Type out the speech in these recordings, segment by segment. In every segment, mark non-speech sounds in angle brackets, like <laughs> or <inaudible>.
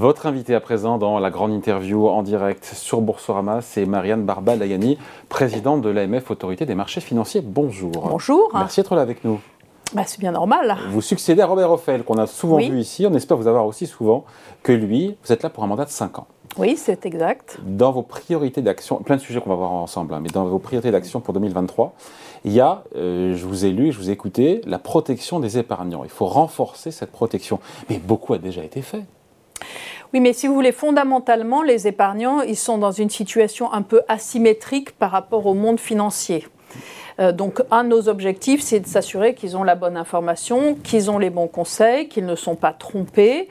Votre invité à présent dans la grande interview en direct sur Boursorama, c'est Marianne Barba-Layani, présidente de l'AMF, Autorité des marchés financiers. Bonjour. Bonjour. Merci d'être là avec nous. Bah, c'est bien normal. Vous succédez à Robert Offel, qu'on a souvent vu ici. On espère vous avoir aussi souvent que lui. Vous êtes là pour un mandat de 5 ans. Oui, c'est exact. Dans vos priorités d'action, plein de sujets qu'on va voir ensemble, hein, mais dans vos priorités d'action pour 2023, il y a, euh, je vous ai lu, je vous ai écouté, la protection des épargnants. Il faut renforcer cette protection. Mais beaucoup a déjà été fait. Oui, mais si vous voulez, fondamentalement, les épargnants, ils sont dans une situation un peu asymétrique par rapport au monde financier. Euh, donc, un de nos objectifs, c'est de s'assurer qu'ils ont la bonne information, qu'ils ont les bons conseils, qu'ils ne sont pas trompés.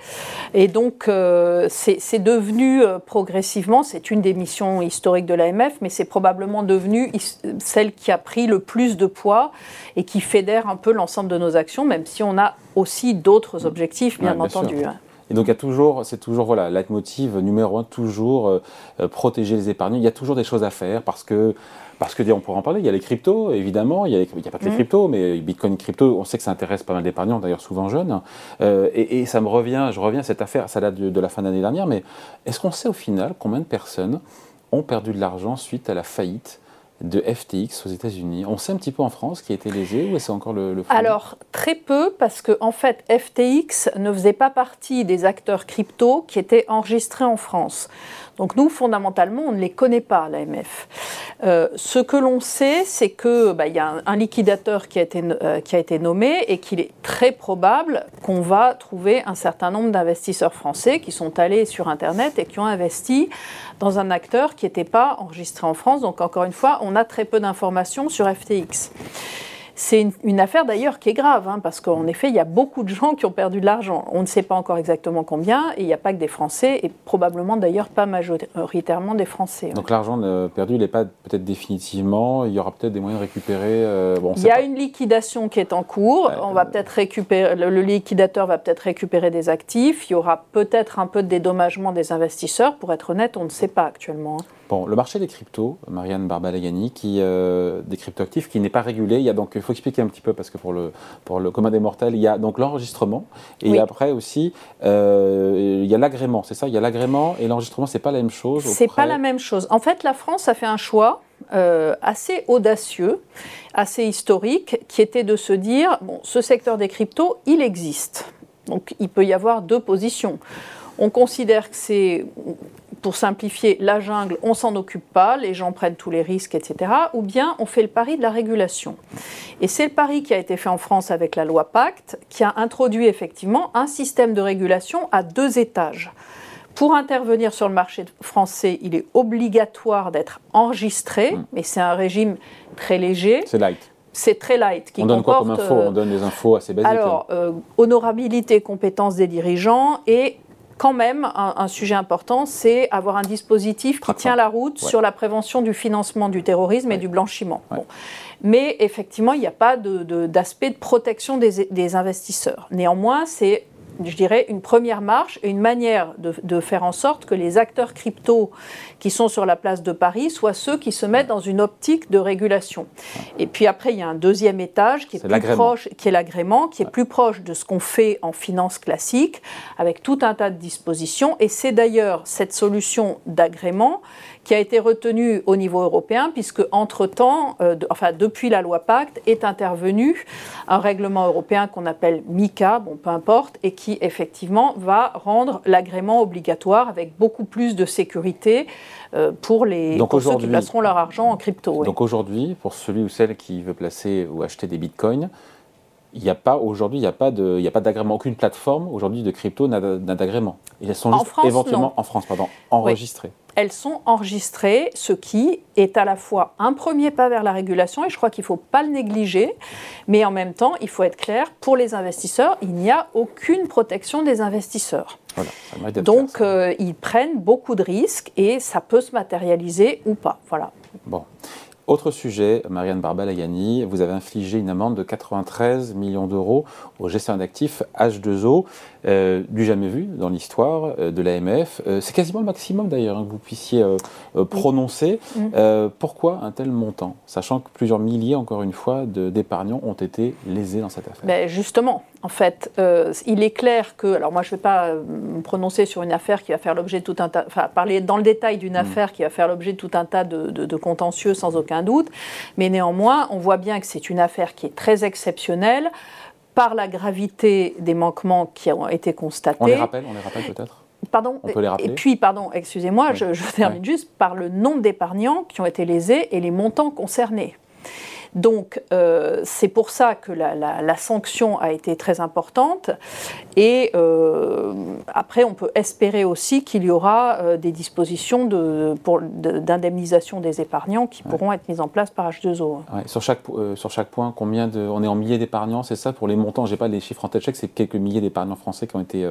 Et donc, euh, c'est devenu euh, progressivement, c'est une des missions historiques de l'AMF, mais c'est probablement devenu celle qui a pris le plus de poids et qui fédère un peu l'ensemble de nos actions, même si on a aussi d'autres objectifs, bien, entendu. Hein. Et donc, il y a toujours, c'est toujours, voilà, leitmotiv numéro un, toujours protéger les épargnants. Il y a toujours des choses à faire parce que parce que, on pourra en parler, il y a les cryptos, évidemment, il n'y a, pas que les mmh. cryptos, mais Bitcoin crypto, on sait que ça intéresse pas mal d'épargnants, d'ailleurs souvent jeunes. Euh, et, ça me revient, je reviens à cette affaire, ça date de, la fin d'année dernière, mais est-ce qu'on sait au final combien de personnes ont perdu de l'argent suite à la faillite de FTX aux États-Unis. On sait un petit peu en France qui a été lésé ou c'est encore le, le Alors, très peu, parce que en fait, FTX ne faisait pas partie des acteurs crypto qui étaient enregistrés en France. Donc nous, fondamentalement, on ne les connaît pas, l'AMF. Euh, ce que l'on sait, c'est qu'il bah, y a un, liquidateur euh, qui a été nommé et qu'il est très probable qu'on va trouver un certain nombre d'investisseurs français qui sont allés sur Internet et qui ont investi dans un acteur qui n'était pas enregistré en France. Donc encore une fois, on a très peu d'informations sur FTX. C'est une, affaire d'ailleurs qui est grave, hein, parce qu'en effet, il y a beaucoup de gens qui ont perdu de l'argent. On ne sait pas encore exactement combien, et il n'y a pas que des Français, et probablement d'ailleurs pas majoritairement des Français. Donc l'argent perdu, il n'est pas peut-être définitivement, il y aura peut-être des moyens de récupérer. Euh, il y a une liquidation qui est en cours, on va peut-être récupérer, le, le, liquidateur va peut-être récupérer des actifs, il y aura peut-être un peu de dédommagement des investisseurs, pour être honnête, on ne sait pas actuellement. Hein. Bon, le marché des cryptos, Marianne Barbalegani, qui euh, des cryptoactifs qui n'est pas régulé. Il y a donc, il faut expliquer un petit peu parce que pour le pour le commun des mortels, il y a donc l'enregistrement et après aussi euh, il y a l'agrément. C'est ça, il y a l'agrément et l'enregistrement, c'est pas la même chose. C'est pas la même chose. En fait, la France a fait un choix. Euh, assez audacieux, assez historique, qui était de se dire bon, ce secteur des cryptos, il existe. Donc, il peut y avoir deux positions. On considère que c'est pour simplifier, la jungle, on s'en occupe pas, les gens prennent tous les risques, etc. Ou bien on fait le pari de la régulation. Et c'est le pari qui a été fait en France avec la loi Pacte, qui a introduit effectivement un système de régulation à deux étages. Pour intervenir sur le marché français, il est obligatoire d'être enregistré, mmh. mais c'est un régime très léger. C'est light c'est très light. Qui on donne quoi comme info? On donne des infos assez basiques. Alors, euh, honorabilité, compétence des dirigeants et quand même, un, sujet important, c'est avoir un dispositif qui tient la route sur la prévention du financement du terrorisme et du blanchiment. Mais effectivement, il n'y a pas d'aspect de, protection des, des investisseurs. Néanmoins, c'est je dirais, une première marche et une manière de, faire en sorte que les acteurs crypto qui sont sur la place de Paris soient ceux qui se mettent dans une optique de régulation. Et puis après, il y a un deuxième étage qui est, plus proche, qui est l'agrément, qui est plus proche de ce qu'on fait en finance classique, avec tout un tas de dispositions. Et c'est d'ailleurs cette solution d'agrément qui a été retenue au niveau européen, puisque entre-temps, euh, enfin depuis la loi Pacte, est intervenu un règlement européen qu'on appelle MICA, bon peu importe, et qui effectivement va rendre l'agrément obligatoire avec beaucoup plus de sécurité euh, pour, les, ceux qui placeront leur argent en crypto. Donc aujourd'hui, pour celui ou celle qui veut placer ou acheter des bitcoins, il n'y a pas aujourd'hui, il n'y a pas de, il a pas d'agrément. Aucune plateforme aujourd'hui de crypto n'a d'agrément. Elles sont juste éventuellement en France, pardon, enregistrées elles sont enregistrées, ce qui est à la fois un premier pas vers la régulation, et je crois qu'il ne faut pas le négliger, mais en même temps, il faut être clair, pour les investisseurs, il n'y a aucune protection des investisseurs. Donc, euh, ils prennent beaucoup de risques et ça peut se matérialiser ou pas. Voilà. Bon. Autre sujet, Marianne Barbalayani, vous avez infligé une amende de 93 millions d'euros au gestionnaire d'actifs H2O, euh, du jamais vu dans l'histoire euh, de l'AMF. Euh, c'est quasiment le maximum d'ailleurs hein, que vous puissiez prononcer. Mm. pourquoi un tel montant, sachant que plusieurs milliers, encore une fois, d'épargnants ont été lésés dans cette affaire? Ben Justement, En fait, euh, il est clair que, alors moi je ne vais pas euh, me prononcer sur une affaire qui va faire l'objet de tout un tas, enfin parler dans le détail d'une mm. affaire qui va faire l'objet de tout un tas de, contentieux sans aucun doute, mais néanmoins on voit bien que c'est une affaire qui est très exceptionnelle par la gravité des manquements qui ont été constatés. On les rappelle, on les rappelle peut-être Pardon. On peut les rappeler. Et puis, pardon, excusez-moi, je, termine juste par le nombre d'épargnants qui ont été lésés et les montants concernés. Donc euh, c'est pour ça que la, sanction a été très importante. Et euh, après, on peut espérer aussi qu'il y aura euh, des dispositions d'indemnisation des épargnants qui pourront être mises en place par H2O. Sur, chaque, sur chaque point, combien de, on est en milliers d'épargnants, c'est ça? Pour les montants, je n'ai pas les chiffres en tête, je c'est quelques milliers d'épargnants français qui ont été...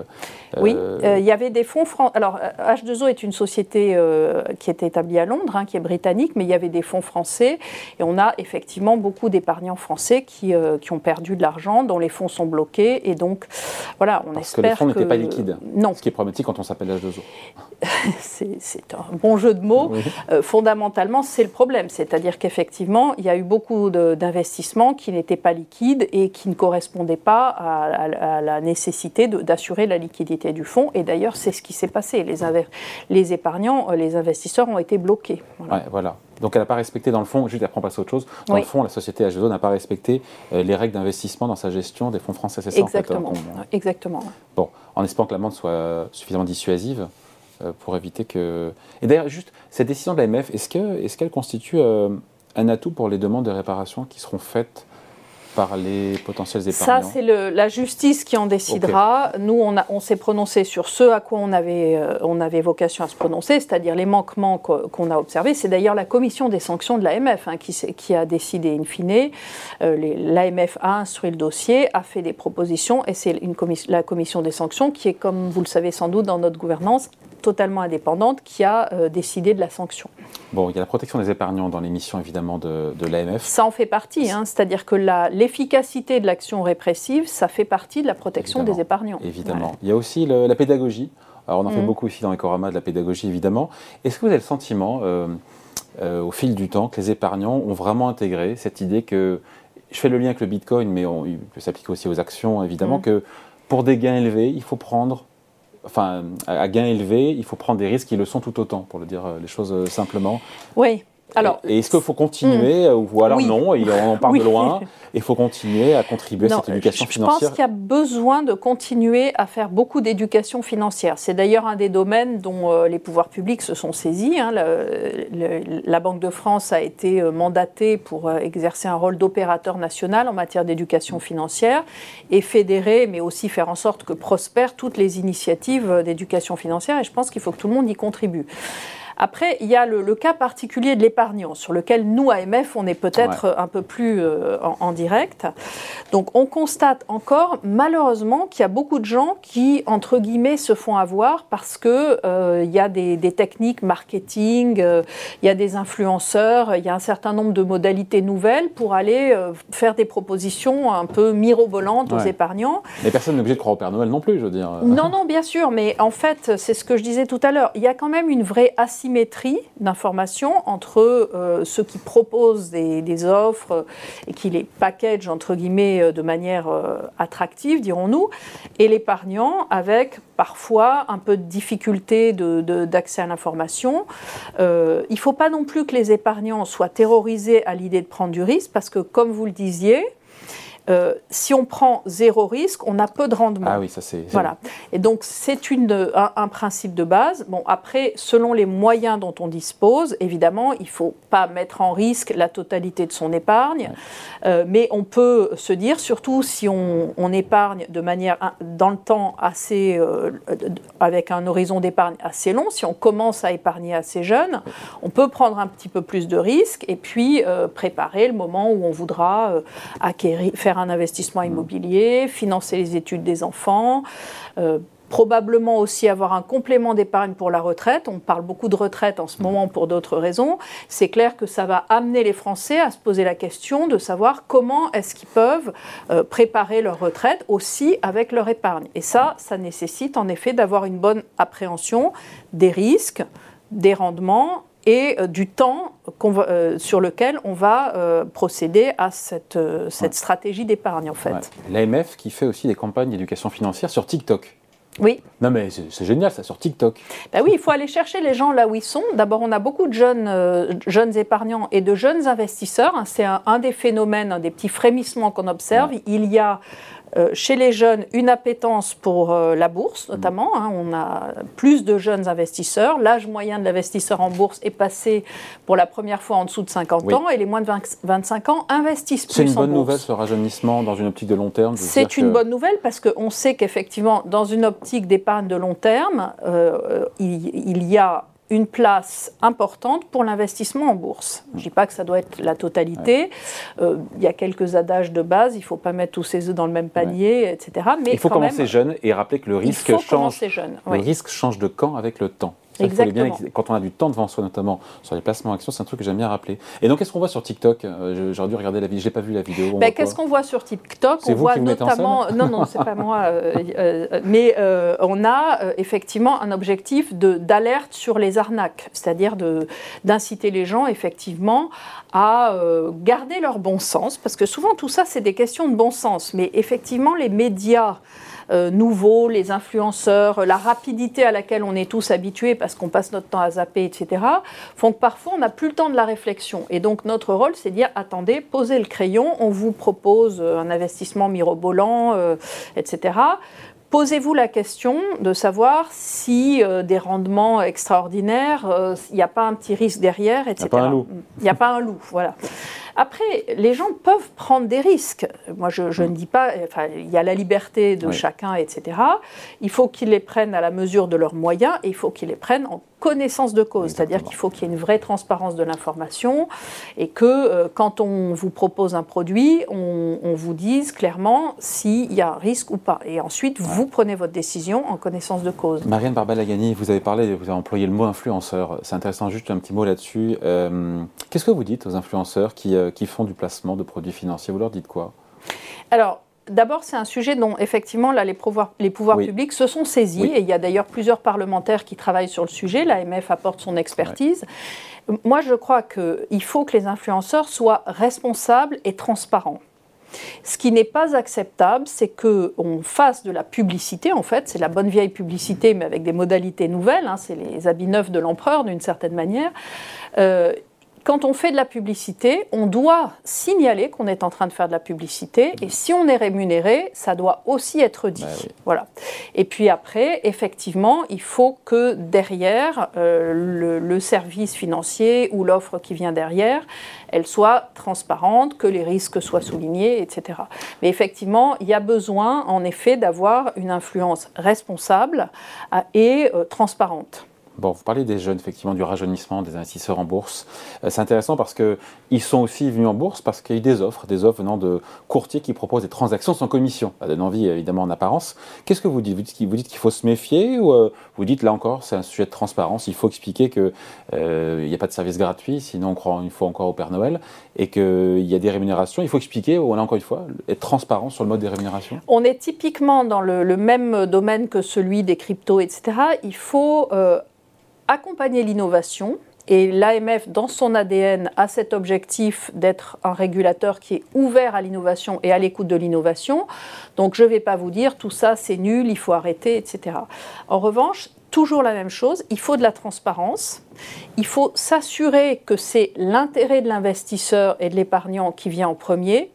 oui, il y avait des fonds... français. Alors H2O est une société qui est établie à Londres, hein, qui est britannique, mais il y avait des fonds français et on a effectivement beaucoup d'épargnants français qui, euh, qui, ont perdu de l'argent, dont les fonds sont bloqués. Et donc, voilà, on Parce espère que les fonds n'étaient pas liquides. Non. Ce qui est problématique quand on s'appelle H2O. <laughs> c'est un bon jeu de mots. Euh, fondamentalement, c'est le problème. C'est-à-dire qu'effectivement, il y a eu beaucoup d'investissements qui n'étaient pas liquides et qui ne correspondaient pas à, la nécessité d'assurer la liquidité du fonds. Et d'ailleurs, c'est ce qui s'est passé. Les, les épargnants, euh, les investisseurs ont été bloqués. Voilà. voilà. Donc elle n'a pas respecté dans le fond, juste après on passe à autre chose, dans le fond la société H2O n'a pas respecté euh, les règles d'investissement dans sa gestion des fonds français, c'est ça Exactement. En fait, Exactement. Bon, en espérant que l'amende soit suffisamment dissuasive euh, pour éviter que... Et d'ailleurs, juste, cette décision de l'AMF, est-ce qu'elle est constitue euh, un atout pour les demandes de réparation qui seront faites par les potentiels épargnants Ça, c'est la justice qui en décidera. Nous, on, on s'est prononcé sur ce à quoi on avait, euh, on avait vocation à se prononcer, c'est-à-dire les manquements qu'on a observés. C'est d'ailleurs la commission des sanctions de l'AMF hein, qui, qui, a décidé in fine. Euh, L'AMF a instruit le dossier, a fait des propositions, et c'est la commission des sanctions qui est, comme vous le savez sans doute dans notre gouvernance, totalement indépendante qui a euh, décidé de la sanction. Bon, il y a la protection des épargnants dans les missions évidemment de, de l'AMF. Ça en fait partie, hein, c'est-à-dire que l'efficacité de l'action répressive, ça fait partie de la protection des épargnants. Évidemment. Il y a aussi la pédagogie. Alors on en fait mm. beaucoup ici dans Ecorama de la pédagogie évidemment. Est-ce que vous avez le sentiment, euh, euh, au fil du temps, que les épargnants ont vraiment intégré cette idée que, je fais le lien avec le Bitcoin, mais on, il peut s'appliquer aussi aux actions évidemment, mm. que pour des gains élevés, il faut prendre enfin, à gain élevé, il faut prendre des risques qui le sont tout autant, pour le dire euh, les choses simplement. Oui. Alors, et, est-ce qu'il faut continuer, hmm. ou alors non, et on en parle de loin, <laughs> il faut continuer à contribuer à cette éducation financière Je pense qu'il y a besoin de continuer à faire beaucoup d'éducation financière. C'est d'ailleurs un des domaines dont euh, les pouvoirs publics se sont saisis. Hein. la Banque de France a été euh, mandatée pour euh, exercer un rôle d'opérateur national en matière d'éducation financière et fédérer, mais aussi faire en sorte que prospèrent toutes les initiatives d'éducation financière. Et je pense qu'il faut que tout le monde y contribue. Après, il y a le, cas particulier de l'épargnant, sur lequel nous, AMF, on est peut-être un peu plus euh, en, direct. Donc, on constate encore, malheureusement, qu'il y a beaucoup de gens qui, entre guillemets, se font avoir parce qu'il euh, y a des, techniques marketing, euh, il y a des influenceurs, il y a un certain nombre de modalités nouvelles pour aller faire des propositions un peu mirobolantes aux épargnants. Mais personne n'est obligé de croire au Père Noël non plus, je veux dire. Non, non, bien sûr, mais en fait, c'est ce que je disais tout à l'heure. Il y a quand même une vraie asymétrie symétrie d'information entre euh, ceux qui proposent des, offres et qui les packagent entre guillemets euh, de manière euh, attractive, dirons-nous, et l'épargnant avec parfois un peu de difficulté d'accès à l'information. il ne faut pas non plus que les épargnants soient terrorisés à l'idée de prendre du risque parce que, comme vous le disiez, euh, si on prend zéro risque, on a peu de rendement. Ah oui, ça c'est. Voilà. Et donc c'est un, un, principe de base. Bon, après, selon les moyens dont on dispose, évidemment, il ne faut pas mettre en risque la totalité de son épargne, euh, mais on peut se dire, surtout si on, épargne de manière dans le temps assez, euh, avec un horizon d'épargne assez long, si on commence à épargner assez jeune, on peut prendre un petit peu plus de risques et puis préparer le moment où on voudra acquérir, faire un investissement immobilier, financer les études des enfants. Euh, probablement aussi avoir un complément d'épargne pour la retraite. On parle beaucoup de retraite en ce moment pour d'autres raisons. C'est clair que ça va amener les Français à se poser la question de savoir comment est-ce qu'ils peuvent euh, préparer leur retraite aussi avec leur épargne. Et ça, ça nécessite en effet d'avoir une bonne appréhension des risques, des rendements et du temps sur lequel on va procéder à cette, cette stratégie d'épargne en fait. L'AMF qui fait aussi des campagnes d'éducation financière sur TikTok. Oui. Non mais c'est génial, ça sur TikTok. Ben oui, il faut aller chercher les gens là où ils sont. D'abord, on a beaucoup de jeunes, euh, jeunes épargnants et de jeunes investisseurs. C'est un, des phénomènes, un des petits frémissements qu'on observe. Il y a euh, chez les jeunes une appétence pour euh, la bourse, notamment. Hein. on a plus de jeunes investisseurs. L'âge moyen de l'investisseur en bourse est passé pour la première fois en dessous de 50 ans et les moins de 25 ans investissent plus C'est une bonne nouvelle ce rajeunissement dans une optique de long terme C'est une bonne nouvelle parce qu'on sait qu'effectivement, dans une optique d'épargne de long terme, euh, il y a une place importante pour l'investissement en bourse. Je ne dis pas que ça doit être la totalité. Euh, il y a quelques adages de base. Il ne faut pas mettre tous ses œufs dans le même panier, etc. Mais il faut commencer jeune et rappeler que le risque change. Jeune, le risque change de camp avec le temps. Exactement. quand on a du temps devant soi, notamment sur les placements actions, c'est un truc que j'aime bien rappeler. Et donc, qu'est-ce qu'on voit sur TikTok? Euh, J'aurais dû regarder la vidéo, je n'ai pas vu la vidéo. Ben, qu'est-ce qu'on voit sur TikTok? On voit notamment. non, non, c'est pas moi. Euh, euh, mais on a effectivement un objectif d'alerte sur les arnaques, c'est-à-dire d'inciter les gens effectivement à garder leur bon sens, parce que souvent tout ça, c'est des questions de bon sens. Mais effectivement, les médias euh, nouveaux, les influenceurs, la rapidité à laquelle on est tous habitués parce qu'on passe notre temps à zapper, etc., font que parfois on n'a plus le temps de la réflexion. Et donc notre rôle, c'est de dire attendez, posez le crayon, on vous propose euh, un investissement mirobolant, euh, etc. Posez-vous la question de savoir si des rendements extraordinaires, il n'y a pas un petit risque derrière, etc. Il n'y a pas un loup. Il n'y a pas un loup, voilà. Après, les gens peuvent prendre des risques. Moi, je, ne dis pas, enfin, il y a la liberté de chacun, etc. Il faut qu'ils les prennent à la mesure de leurs moyens et il faut qu'ils les prennent en connaissance de cause. C'est-à-dire qu'il faut qu'il y ait une vraie transparence de l'information et que euh, quand on vous propose un produit, on, vous dise clairement s'il y a un risque ou pas. Et ensuite, vous prenez votre décision en connaissance de cause. Marianne Barbalagani, vous avez parlé, vous avez employé le mot influenceur. C'est intéressant, juste un petit mot là-dessus. Euh, qu'est-ce que vous dites aux influenceurs qui euh, qui font du placement de produits financiers? Vous leur dites quoi? Alors, D'abord, c'est un sujet dont effectivement là, les pouvoirs, les pouvoirs publics se sont saisis et il y a d'ailleurs plusieurs parlementaires qui travaillent sur le sujet. L'AMF apporte son expertise. Moi, je crois qu'il faut que les influenceurs soient responsables et transparents. Ce qui n'est pas acceptable, c'est qu'on fasse de la publicité, en fait, c'est la bonne vieille publicité, mais avec des modalités nouvelles, hein, c'est les habits neufs de l'empereur d'une certaine manière. Euh, quand on fait de la publicité, on doit signaler qu'on est en train de faire de la publicité. Et si on est rémunéré, ça doit aussi être dit. Bah voilà. Et puis après, effectivement, il faut que derrière, euh, le, service financier ou l'offre qui vient derrière, elle soit transparente, que les risques soient soulignés, etc. Mais effectivement, il y a besoin, en effet, d'avoir une influence responsable euh, et euh, transparente. Bon, vous parlez des jeunes, effectivement, du rajeunissement des investisseurs en bourse. Euh, c'est intéressant parce qu'ils sont aussi venus en bourse parce qu'il y a eu des offres, des offres venant de courtiers qui proposent des transactions sans commission. Ça donne envie, évidemment, en apparence. Qu'est-ce que vous dites? Vous dites qu'il faut se méfier ou euh, vous dites, là encore, c'est un sujet de transparence, il faut expliquer qu'il euh, n'y a pas de service gratuit, sinon on croit une fois encore au Père Noël, et qu'il y a des rémunérations. Il faut expliquer, là encore une fois, être transparent sur le mode des rémunérations? On est typiquement dans le, même domaine que celui des cryptos, etc. Il faut accompagner l'innovation. Et l'AMF, dans son ADN, a cet objectif d'être un régulateur qui est ouvert à l'innovation et à l'écoute de l'innovation. Donc je ne vais pas vous dire tout ça c'est nul, il faut arrêter, etc. En revanche, toujours la même chose, il faut de la transparence, il faut s'assurer que c'est l'intérêt de l'investisseur et de l'épargnant qui vient en premier.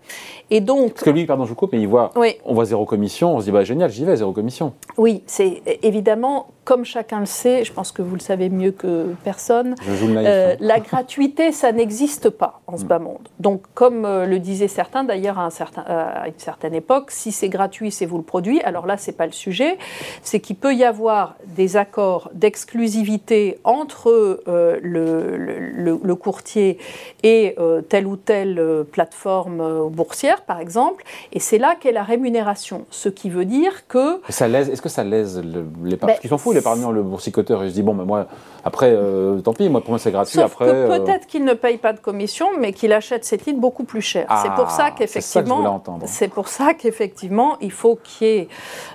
Et donc, Parce que lui, pardon, je vous coupe, mais il voit, on voit zéro commission, on se dit, bah, génial, j'y vais, zéro commission. Oui, c'est évidemment, comme chacun le sait, je pense que vous le savez mieux que personne, euh, la gratuité, ça n'existe pas en ce mm. bas monde. Donc, comme euh, le disaient certains, d'ailleurs, à, un certain, à une certaine époque, si c'est gratuit, c'est vous le produit. Alors là, c'est pas le sujet. C'est qu'il peut y avoir des accords d'exclusivité entre euh, le, courtier et euh, telle ou telle euh, plateforme boursière, par exemple, et c'est là qu'est la rémunération. Ce qui veut dire que... Ça lèse, est-ce que ça lèse les ben, Parce s'en foutent, l'épargnant, le boursicoteur, et je dis, bon, mais moi, après, tant pis, moi, pour moi, c'est gratuit. Sauf après, que peut-être qu'il ne paye pas de commission, mais qu'il achète ses titres beaucoup plus cher. c'est pour ça ah, qu'effectivement... C'est pour ça qu'effectivement, il faut qu'il y ait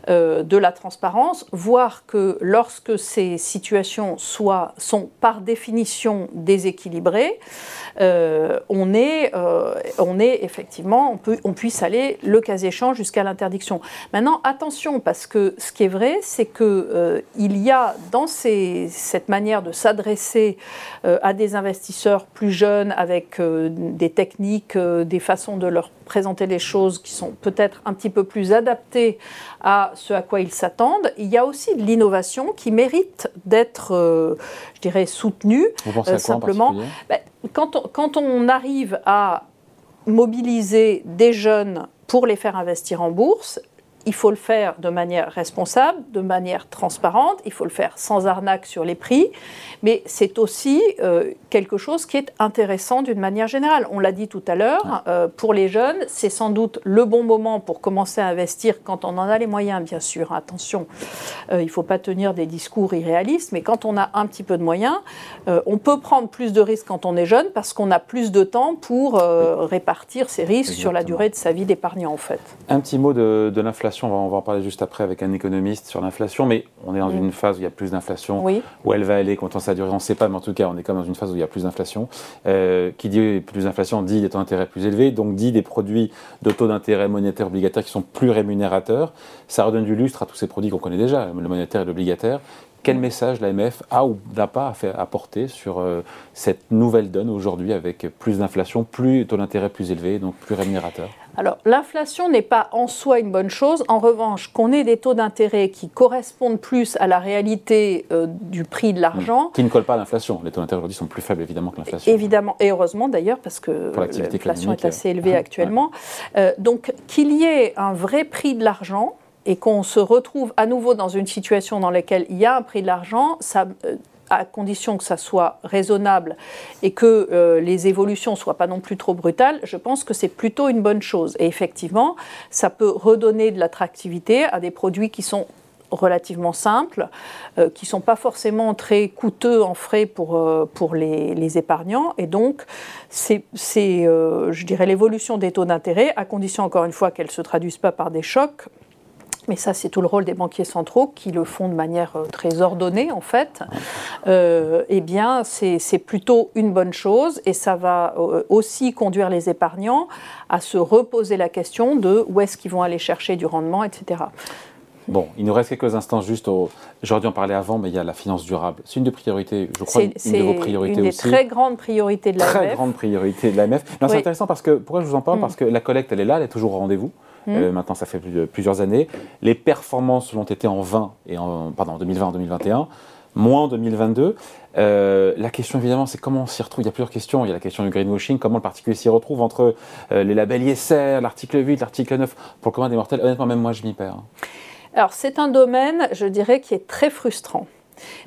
de la transparence, voire que lorsque ces situations soient, sont pas par définition déséquilibré, euh, on, est, euh, on est effectivement, on, puisse aller le cas échéant jusqu'à l'interdiction. Maintenant, attention, parce que ce qui est vrai, c'est qu'il euh, il y a dans cette manière de s'adresser à des investisseurs plus jeunes avec des techniques, des façons de leur présenter les choses qui sont peut-être un petit peu plus adaptées à ce à quoi ils s'attendent. Il y a aussi de l'innovation qui mérite d'être, je dirais, Vous pensez à simplement quand on, arrive à mobiliser des jeunes pour les faire investir en bourse, il faut le faire de manière responsable, de manière transparente, il faut le faire sans arnaque sur les prix, mais c'est aussi euh, quelque chose qui est intéressant d'une manière générale. On l'a dit tout à l'heure, euh, pour les jeunes, c'est sans doute le bon moment pour commencer à investir quand on en a les moyens, bien sûr. Attention, euh, il ne faut pas tenir des discours irréalistes, mais quand on a un petit peu de moyens, on peut prendre plus de risques quand on est jeune parce qu'on a plus de temps pour répartir ces risques sur la durée de sa vie d'épargnant, en fait. Un petit mot de, de l'inflation on va, en parler juste après avec un économiste sur l'inflation, mais on est dans une phase où il y a plus d'inflation. Où elle va aller, quand ça va durer, on ne sait pas, mais en tout cas, on est même dans une phase où il y a plus d'inflation. Euh, qui dit plus d'inflation dit des taux d'intérêt plus élevés, donc dit des produits de taux d'intérêt monétaire obligataire qui sont plus rémunérateurs. Ça redonne du lustre à tous ces produits qu'on connaît déjà, le monétaire et l'obligataire. Quel message l'AMF a ou n'a pas apporté sur euh, cette nouvelle donne aujourd'hui avec plus d'inflation, plus taux d'intérêt plus élevé, donc plus rémunérateur alors, l'inflation n'est pas en soi une bonne chose. En revanche, qu'on ait des taux d'intérêt qui correspondent plus à la réalité euh, du prix de l'argent. Qui ne collent pas à l'inflation. Les taux d'intérêt aujourd'hui sont plus faibles, évidemment, que l'inflation. Évidemment, et heureusement d'ailleurs, parce que l'inflation est assez élevée actuellement. Euh, donc, qu'il y ait un vrai prix de l'argent et qu'on se retrouve à nouveau dans une situation dans laquelle il y a un prix de l'argent, ça euh, à condition que ça soit raisonnable et que euh, les évolutions soient pas non plus trop brutales, je pense que c'est plutôt une bonne chose. Et effectivement, ça peut redonner de l'attractivité à des produits qui sont relativement simples, euh, qui ne sont pas forcément très coûteux en frais pour, euh, pour les, les, épargnants. Et donc, c'est, je dirais, l'évolution des taux d'intérêt, à condition encore une fois qu'elle ne se traduise pas par des chocs, mais ça c'est tout le rôle des banquiers centraux qui le font de manière euh, très ordonnée en fait, euh, eh bien c'est plutôt une bonne chose et ça va euh, aussi conduire les épargnants à se reposer la question de où est-ce qu'ils vont aller chercher du rendement, etc. Bon, il nous reste quelques instants juste au. J'aurais dû en parler avant, mais il y a la finance durable. C'est une des priorités, je crois, une, de vos priorités aussi. C'est une des très grandes priorités de l'AMF. Très grande priorité de l'AMF. C'est intéressant parce que, pourquoi je vous en parle? Mm. Parce que la collecte, elle est là, elle est toujours au rendez-vous. Euh, maintenant, ça fait plusieurs années. Les performances l'ont été en 20 et en, pardon, en 2020 en 2021 moins en 2022. Euh, la question évidemment, c'est comment on s'y retrouve. Il y a plusieurs questions. Il y a la question du greenwashing, comment le particulier s'y retrouve entre euh, les labels ISR, l'article 8, l'article 9. Pour le commun des mortels, honnêtement, même moi, je m'y perds. Alors c'est un domaine, je dirais, qui est très frustrant.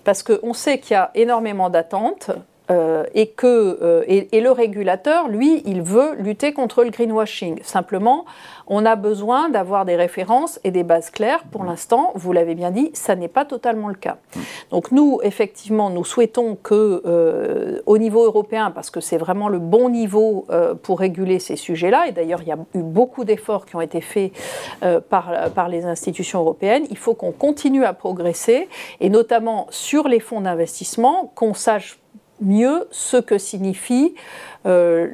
Parce qu'on sait qu'il y a énormément d'attentes, euh, et que euh, et, le régulateur, lui, il veut lutter contre le greenwashing. Simplement, on a besoin d'avoir des références et des bases claires. Pour l'instant, vous l'avez bien dit, ça n'est pas totalement le cas. Donc nous, effectivement, nous souhaitons que, euh, au niveau européen, parce que c'est vraiment le bon niveau pour réguler ces sujets-là, et d'ailleurs, il y a eu beaucoup d'efforts qui ont été faits par, par les institutions européennes, il faut qu'on continue à progresser, et notamment sur les fonds d'investissement, qu'on sache mieux ce que signifie, euh,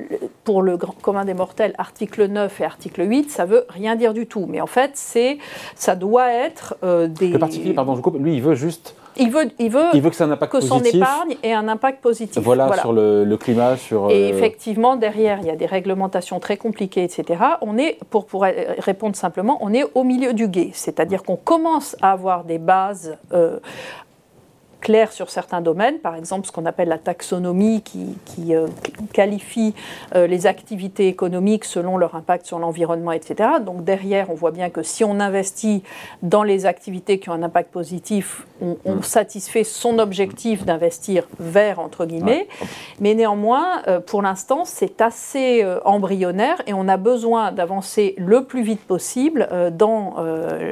pour le grand commun des mortels, article 9 et article 8, ça veut rien dire du tout. Mais en fait, c'est, ça doit être euh, des... Le particulier, pardon, je coupe, lui, il veut juste... Il veut, il veut, il veut que, ça un que son épargne ait un impact positif. Voilà, sur le, climat, sur... Et euh, effectivement, derrière, il y a des réglementations très compliquées, etc. On est, pour, pour répondre simplement, on est au milieu du guet. C'est-à-dire qu'on commence à avoir des bases clair sur certains domaines, par exemple ce qu'on appelle la taxonomie qui, euh, qualifie euh, les activités économiques selon leur impact sur l'environnement, etc. Donc derrière, on voit bien que si on investit dans les activités qui ont un impact positif, on, mm. satisfait son objectif d'investir vers, entre guillemets. Mais néanmoins, euh, pour l'instant, c'est assez embryonnaire et on a besoin d'avancer le plus vite possible dans,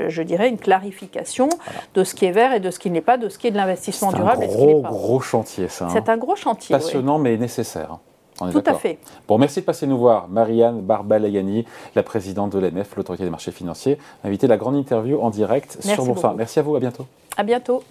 je dirais, une clarification de ce qui est vert et de ce qui n'est pas, de ce qui est de l'investissement c'est un gros, gros chantier, ça. C'est hein. un gros chantier. Passionnant, mais nécessaire. Tout à fait. Bon, merci de passer nous voir. Marianne Barbalayani, la présidente de l'AMF, l'autorité des marchés financiers, invité la grande interview en direct sur Boursin. Merci à vous, à bientôt. À bientôt.